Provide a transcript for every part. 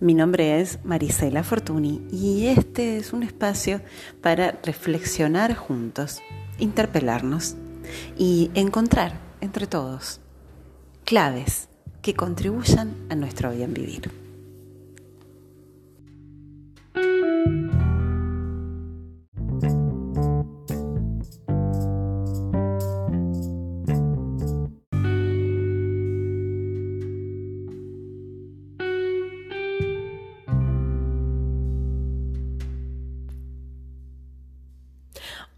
Mi nombre es Marisela Fortuny y este es un espacio para reflexionar juntos, interpelarnos y encontrar entre todos claves que contribuyan a nuestro bien vivir.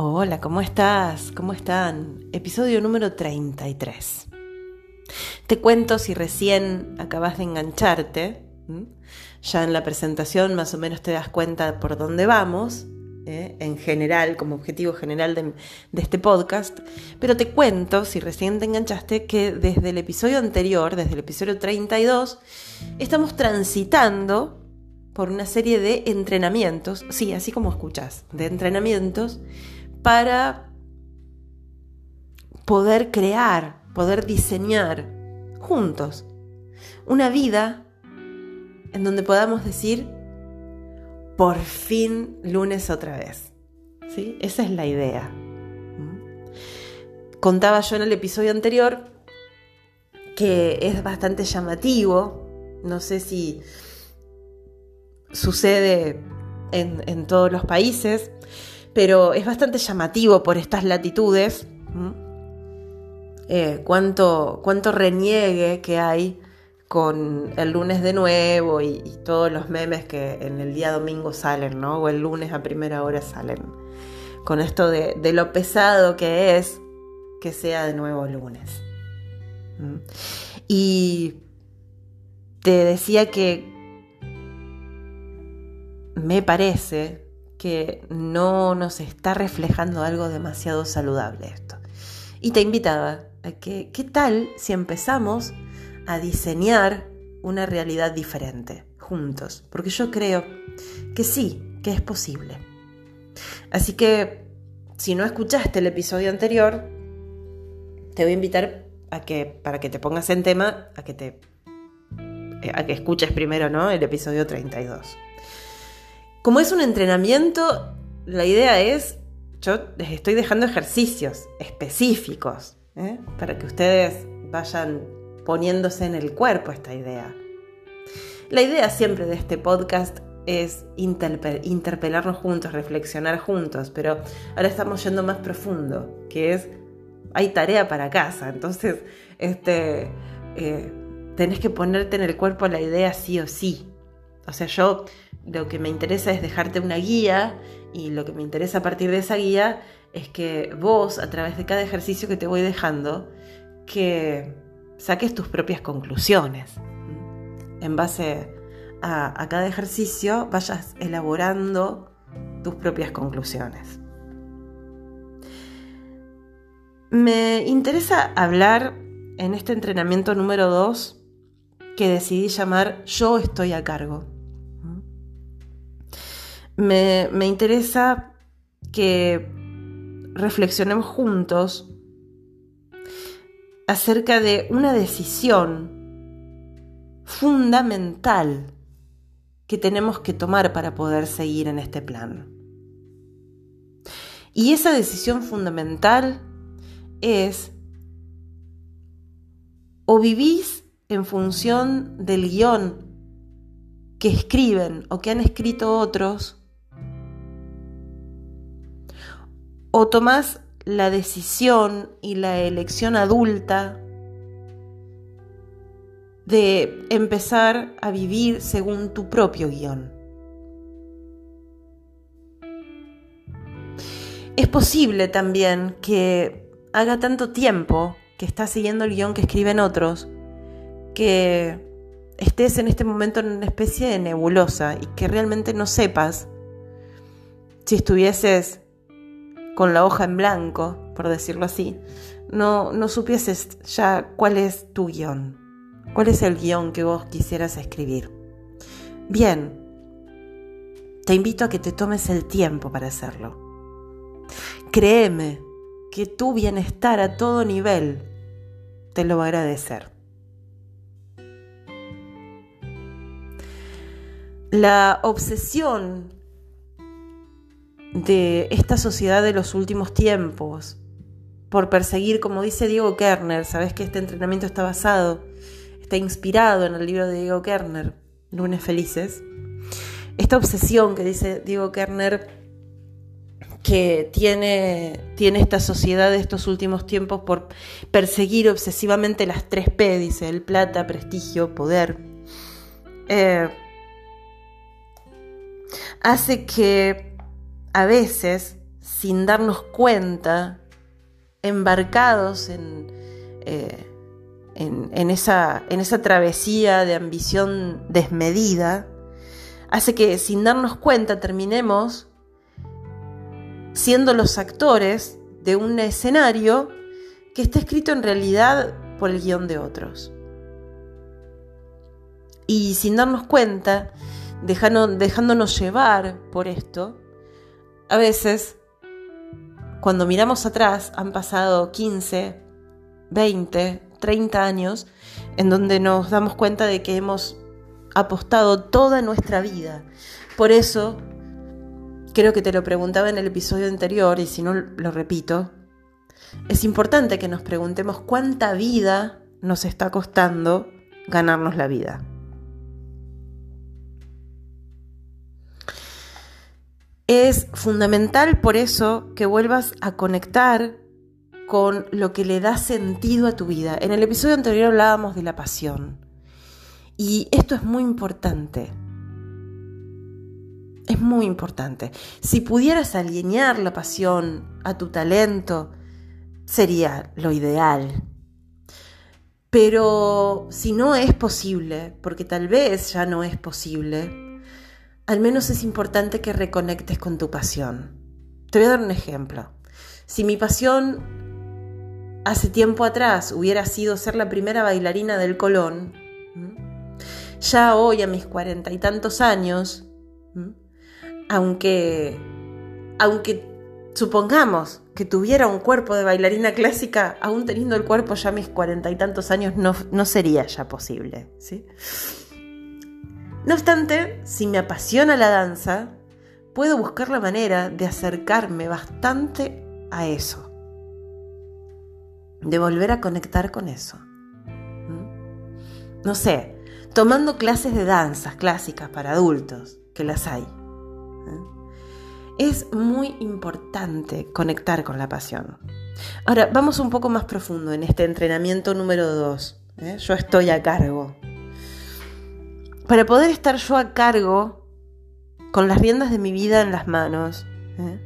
Hola, ¿cómo estás? ¿Cómo están? Episodio número 33. Te cuento si recién acabas de engancharte, ya en la presentación más o menos te das cuenta por dónde vamos, ¿eh? en general, como objetivo general de, de este podcast, pero te cuento, si recién te enganchaste, que desde el episodio anterior, desde el episodio 32, estamos transitando por una serie de entrenamientos, sí, así como escuchas, de entrenamientos para poder crear, poder diseñar juntos una vida en donde podamos decir, por fin lunes otra vez. ¿Sí? Esa es la idea. ¿Mm? Contaba yo en el episodio anterior que es bastante llamativo, no sé si sucede en, en todos los países, pero es bastante llamativo por estas latitudes. Eh, cuánto, cuánto reniegue que hay con el lunes de nuevo y, todos los memes que en el día domingo salen, ¿no? O el lunes a primera hora salen. Con esto de, lo pesado que es que sea de nuevo lunes. Y te decía que me parece que no nos está reflejando algo demasiado saludable esto. Y te invitaba a que, ¿qué tal si empezamos a diseñar una realidad diferente juntos? Porque yo creo que sí, que es posible. Así que, si no escuchaste el episodio anterior, te voy a invitar a que, para que te pongas en tema, a que te a que escuches primero, ¿no? El episodio 32. Como es un entrenamiento, la idea es, yo les estoy dejando ejercicios específicos ¿eh? para que ustedes vayan poniéndose en el cuerpo esta idea. La idea siempre de este podcast es interpelarnos juntos, reflexionar juntos, pero ahora estamos yendo más profundo, que es, hay tarea para casa, entonces este, eh, tenés que ponerte en el cuerpo la idea sí o sí. O sea, yo lo que me interesa es dejarte una guía y lo que me interesa a partir de esa guía es que vos, a través de cada ejercicio que te voy dejando, que saques tus propias conclusiones. En base a, a cada ejercicio vayas elaborando tus propias conclusiones. Me interesa hablar en este entrenamiento número 2 que decidí llamar Yo estoy a cargo me, interesa que reflexionemos juntos acerca de una decisión fundamental que tenemos que tomar para poder seguir en este plan. Y esa decisión fundamental es o vivís en función del guion que escriben o que han escrito otros, o tomás la decisión y la elección adulta de empezar a vivir según tu propio guion. Es posible también que haga tanto tiempo que estás siguiendo el guion que escriben otros, que estés en este momento en una especie de nebulosa y que realmente no sepas si estuvieses con la hoja en blanco, por decirlo así, no, no supieses ya cuál es tu guion, cuál es el guion que vos quisieras escribir. Bien, te invito a que te tomes el tiempo para hacerlo. Créeme que tu bienestar a todo nivel te lo va a agradecer. la obsesión de esta sociedad de los últimos tiempos por perseguir, como dice Diego Kerner, sabes que este entrenamiento está basado, está inspirado en el libro de Diego Kerner, Lunes Felices. Esta obsesión que dice Diego Kerner que tiene, tiene esta sociedad de estos últimos tiempos por perseguir obsesivamente las tres P, dice, el plata, prestigio, poder, eh, hace que a veces, sin darnos cuenta, embarcados en, eh, en, esa, en esa travesía de ambición desmedida, hace que sin darnos cuenta terminemos siendo los actores de un escenario que está escrito en realidad por el guion de otros. Y sin darnos cuenta, dejándonos llevar por esto, a veces, cuando miramos atrás, han pasado 15, 20, 30 años en donde nos damos cuenta de que hemos apostado toda nuestra vida. Por eso, creo que te lo preguntaba en el episodio anterior y si no lo repito, es importante que nos preguntemos cuánta vida nos está costando ganarnos la vida. Es fundamental por eso que vuelvas a conectar con lo que le da sentido a tu vida. En el episodio anterior hablábamos de la pasión. Y esto es muy importante. Es muy importante. Si pudieras alinear la pasión a tu talento, sería lo ideal. Pero si no es posible, porque tal vez ya no es posible, al menos es importante que reconectes con tu pasión. Te voy a dar un ejemplo. Si mi pasión hace tiempo atrás hubiera sido ser la primera bailarina del Colón, ya hoy a mis cuarenta y tantos años, aunque, aunque supongamos que tuviera un cuerpo de bailarina clásica, aún teniendo el cuerpo ya a mis cuarenta y tantos años, no, no sería ya posible. ¿sí? No obstante, si me apasiona la danza, puedo buscar la manera de acercarme bastante a eso de volver a conectar con eso. ¿Mm? No sé, tomando clases de danzas clásicas para adultos, que las hay. ¿eh? Es muy importante conectar con la pasión. Ahora, vamos un poco más profundo en este entrenamiento número 2. ¿eh? Yo estoy a cargo. Para poder estar yo a cargo, con las riendas de mi vida en las manos, ¿eh?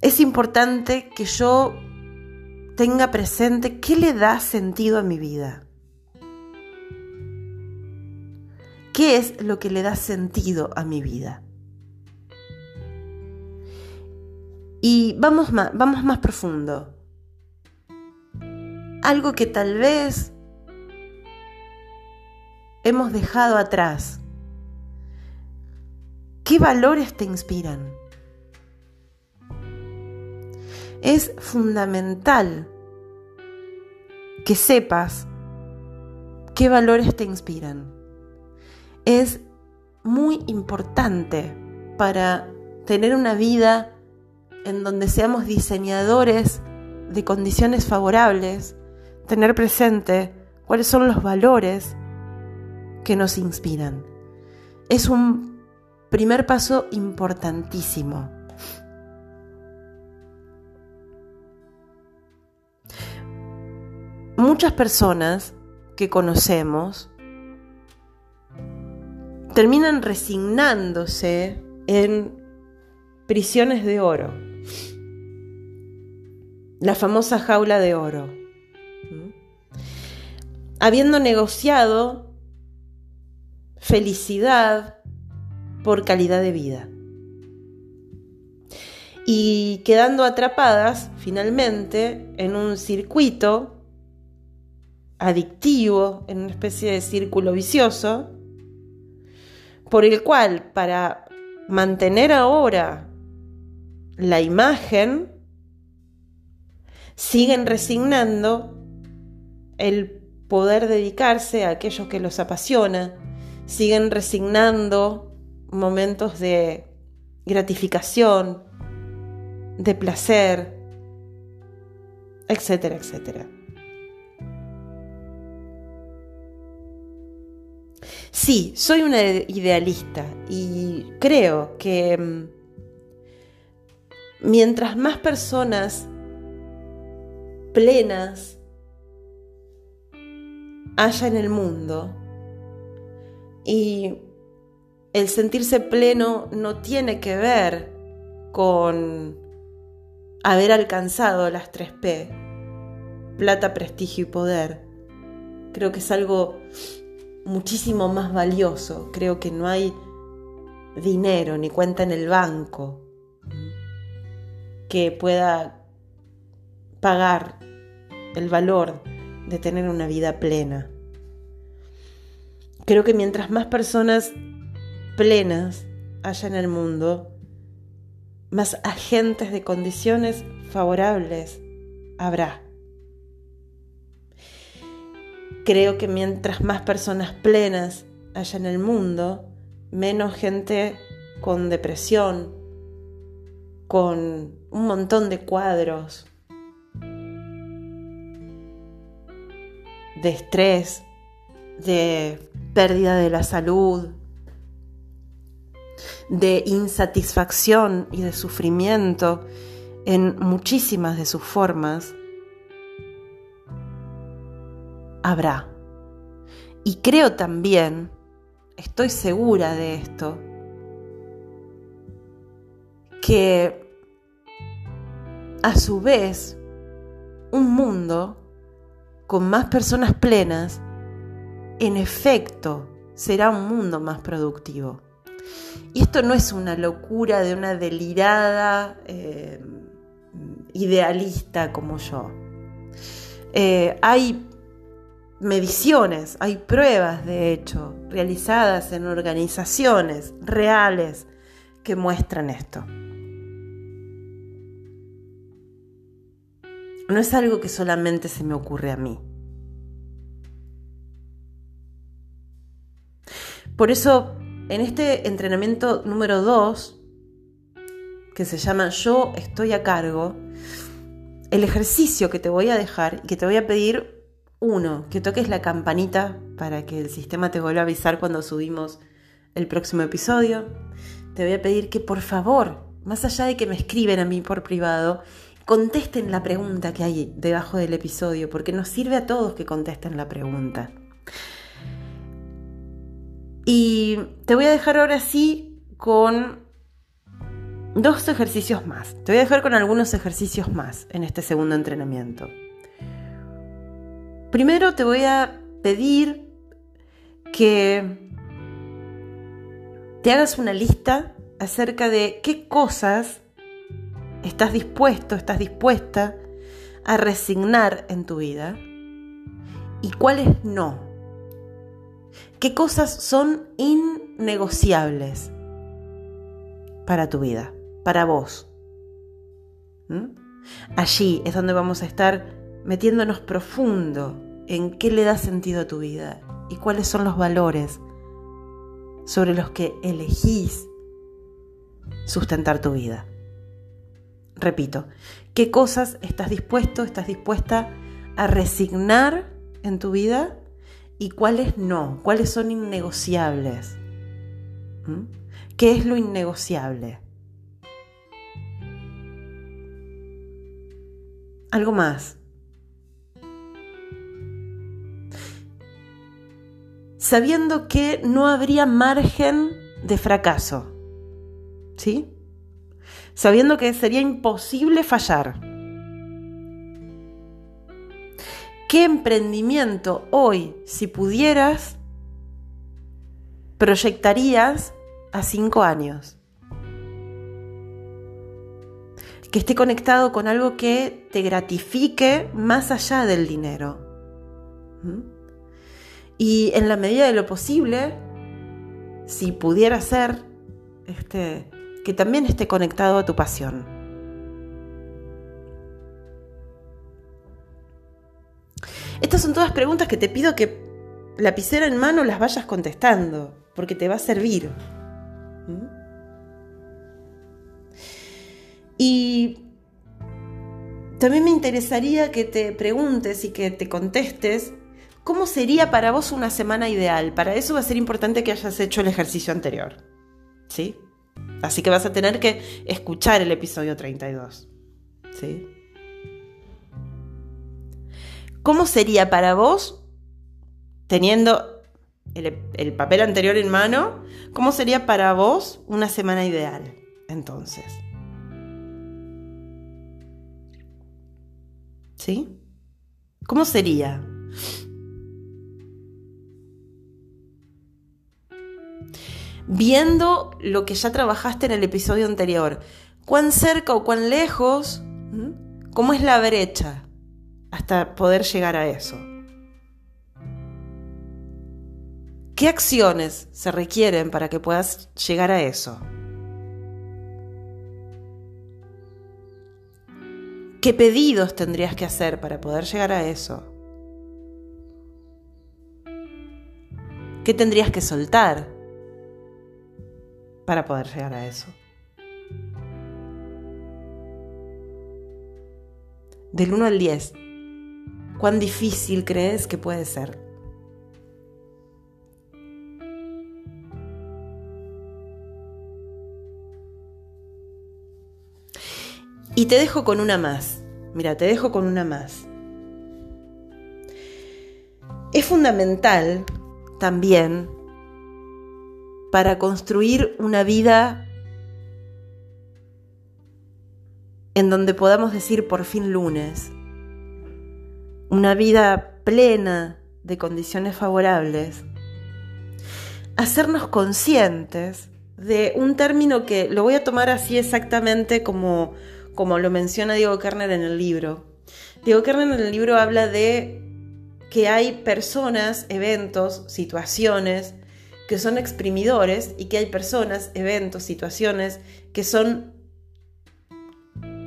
es importante que yo tenga presente qué le da sentido a mi vida. ¿Qué es lo que le da sentido a mi vida? Y vamos más, vamos más profundo. Algo que tal vez hemos dejado atrás. ¿Qué valores te inspiran? es fundamental que sepas qué valores te inspiran. Es muy importante para tener una vida en donde seamos diseñadores de condiciones favorables, tener presente cuáles son los valores que nos inspiran. Es un primer paso importantísimo. muchas personas que conocemos terminan resignándose en prisiones de oro, la famosa jaula de oro, habiendo negociado felicidad por calidad de vida. Y quedando atrapadas finalmente en un circuito adictivo, en una especie de círculo vicioso, por el cual para mantener ahora la imagen, siguen resignando el poder dedicarse a aquello que los apasiona, siguen resignando momentos de gratificación, de placer, etcétera, etcétera. Sí, soy una idealista y creo que mm, mientras más personas plenas haya en el mundo, y el sentirse pleno no tiene que ver con haber alcanzado las 3P, plata, prestigio y poder. Creo que es algo muchísimo más valioso. Creo que no hay dinero ni cuenta en el banco que pueda pagar el valor de tener una vida plena. Creo que mientras más personas plenas haya en el mundo, más agentes de condiciones favorables habrá. Creo que mientras más personas plenas haya en el mundo, menos gente con depresión, con un montón de cuadros de estrés, de pérdida de la salud, de insatisfacción y de sufrimiento en muchísimas de sus formas, habrá. Y creo también, estoy segura de esto, que a su vez un mundo con más personas plenas en efecto será un mundo más productivo. Y esto no es una locura de una delirada eh, idealista como yo. Eh, hay mediciones, hay pruebas de hecho realizadas en organizaciones reales que muestran esto. No es algo que solamente se me ocurre a mí. Por eso, en este entrenamiento número 2, que se llama Yo estoy a cargo, el ejercicio que te voy a dejar y que te voy a pedir, uno, que toques la campanita para que el sistema te vuelva a avisar cuando subimos el próximo episodio. Te voy a pedir que por favor, más allá de que me escriben a mí por privado, contesten la pregunta que hay debajo del episodio, porque nos sirve a todos que contesten la pregunta. Y te voy a dejar ahora sí con dos ejercicios más. Te voy a dejar con algunos ejercicios más en este segundo entrenamiento. Primero te voy a pedir que te hagas una lista acerca de qué cosas estás dispuesto, estás dispuesta a resignar en tu vida y cuáles no. ¿Qué cosas son innegociables para tu vida, para vos? ¿Mm? Allí es donde vamos a estar metiéndonos profundo en qué le da sentido a tu vida y cuáles son los valores sobre los que elegís sustentar tu vida. Repito, ¿qué cosas estás dispuesto, estás dispuesta a resignar en tu vida y cuáles no, cuáles son innegociables. ¿Qué es lo innegociable? Algo más. Sabiendo que no habría margen de fracaso. ¿Sí? Sabiendo que sería imposible fallar. ¿Qué emprendimiento hoy, si pudieras, proyectarías a cinco años? Que esté conectado con algo que te gratifique más allá del dinero. ¿Mm? Y en la medida de lo posible, si pudiera ser, este, que también esté conectado a tu pasión. Estas son todas preguntas que te pido que lapicera en mano las vayas contestando, porque te va a servir. ¿Mm? Y también me interesaría que te preguntes y que te contestes cómo sería para vos una semana ideal. Para eso va a ser importante que hayas hecho el ejercicio anterior. ¿Sí? Así que vas a tener que escuchar el episodio 32. ¿Sí? ¿Cómo sería para vos, teniendo el, papel anterior en mano, cómo sería para vos una semana ideal? Entonces. ¿Sí? ¿Cómo sería? Viendo lo que ya trabajaste en el episodio anterior, cuán cerca o cuán lejos, cómo es la brecha hasta poder llegar a eso. ¿Qué acciones se requieren para que puedas llegar a eso? ¿Qué pedidos tendrías que hacer para poder llegar a eso? ¿Qué tendrías que soltar para poder llegar a eso? Del 1 al 10, ¿cuán difícil crees que puede ser? Y te dejo con una más. Mira, te dejo con una más. Es fundamental también para construir una vida en donde podamos decir por fin lunes, una vida plena de condiciones favorables, hacernos conscientes de un término que lo voy a tomar así exactamente como como lo menciona Diego Kerner en el libro. Diego Kerner en el libro habla de que hay personas, eventos, situaciones que son exprimidores y que hay personas, eventos, situaciones que son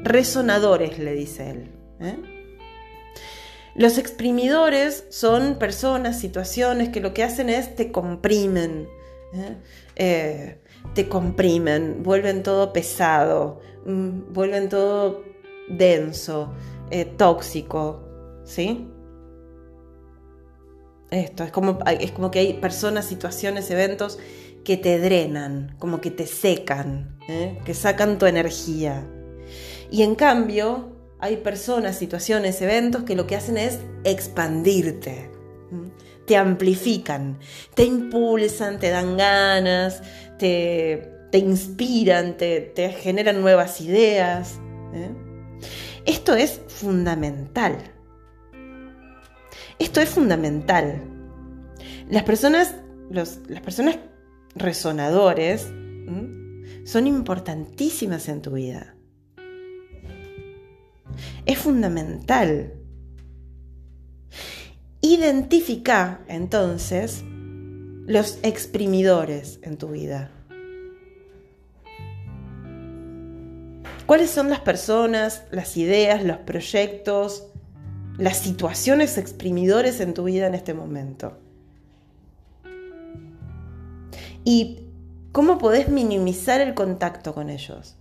resonadores, le dice él. ¿eh? Los exprimidores son personas, situaciones que lo que hacen es te comprimen. ¿eh? Eh, te comprimen, vuelven todo pesado, mm, vuelven todo denso, eh, tóxico, ¿sí? Esto, es como, es como que hay personas, situaciones, eventos que te drenan, como que te secan, que sacan tu energía. Y en cambio, hay personas, situaciones, eventos que lo que hacen es expandirte, te amplifican, te impulsan, te dan ganas, te, inspiran, te, generan nuevas ideas. ¿eh? Esto es fundamental. Esto es fundamental. Las personas, las personas resonadores son importantísimas en tu vida. Es fundamental. Identifica entonces los exprimidores en tu vida. ¿Cuáles son las personas, las ideas, los proyectos, las situaciones exprimidores en tu vida en este momento? ¿Y cómo podés minimizar el contacto con ellos?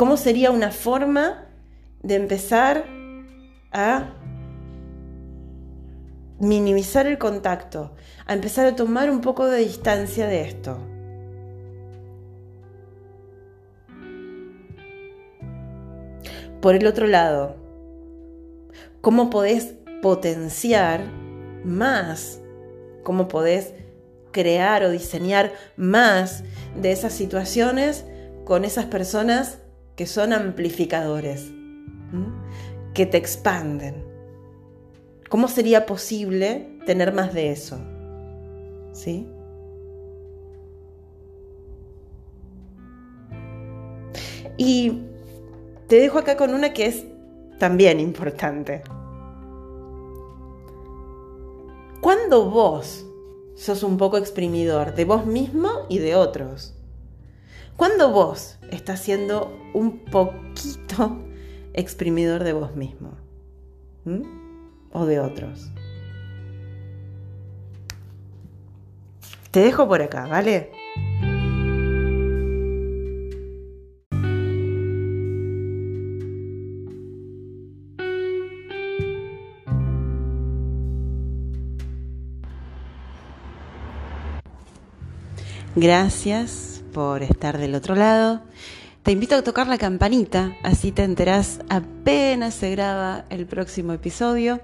¿Cómo sería una forma de empezar a minimizar el contacto, a empezar a tomar un poco de distancia de esto. Por el otro lado, ¿cómo podés potenciar más? ¿Cómo podés crear o diseñar más de esas situaciones con esas personas que son amplificadores, que te expanden? ¿Cómo sería posible tener más de eso? ¿Sí? Y te dejo acá con una que es también importante. Cuando vos sos un poco exprimidor de vos mismo y de otros? cuando vos estás siendo un poquito exprimidor de vos mismo o de otros. Te dejo por acá, ¿vale? Gracias por estar del otro lado. Te invito a tocar la campanita, así te enterás apenas se graba el próximo episodio.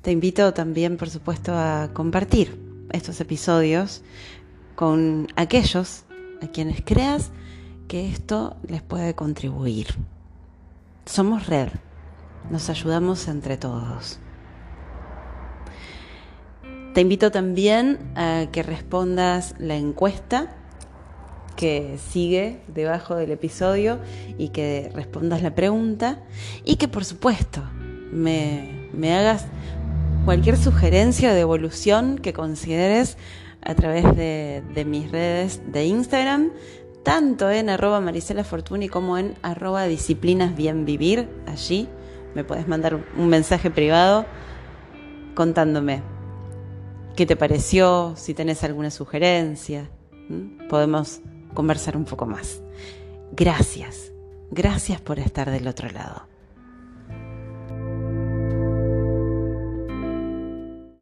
Te invito también, por supuesto, a compartir estos episodios con aquellos a quienes creas que esto les puede contribuir. Somos red, nos ayudamos entre todos. Te invito también a que respondas la encuesta que sigue debajo del episodio y que respondas la pregunta y que por supuesto me, me hagas cualquier sugerencia de evolución que consideres a través de, mis redes de Instagram, tanto en arroba Marisela Fortuny como en arroba disciplinas bien. Allí me puedes mandar un mensaje privado contándome qué te pareció, si tenés alguna sugerencia. Podemos conversar un poco más. Gracias, gracias por estar del otro lado.